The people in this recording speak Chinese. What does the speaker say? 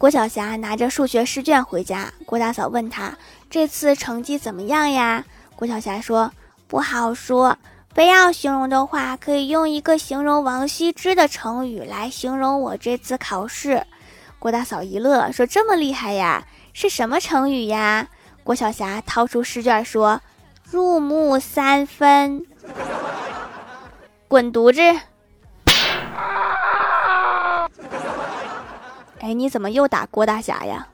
郭晓霞拿着数学试卷回家，郭大嫂问他这次成绩怎么样呀？郭晓霞说不好说，非要形容的话，可以用一个形容王羲之的成语来形容我这次考试。郭大嫂一乐，说这么厉害呀？是什么成语呀？郭晓霞掏出试卷说：“入木三分。”滚犊子！哎，你怎么又打郭大侠呀？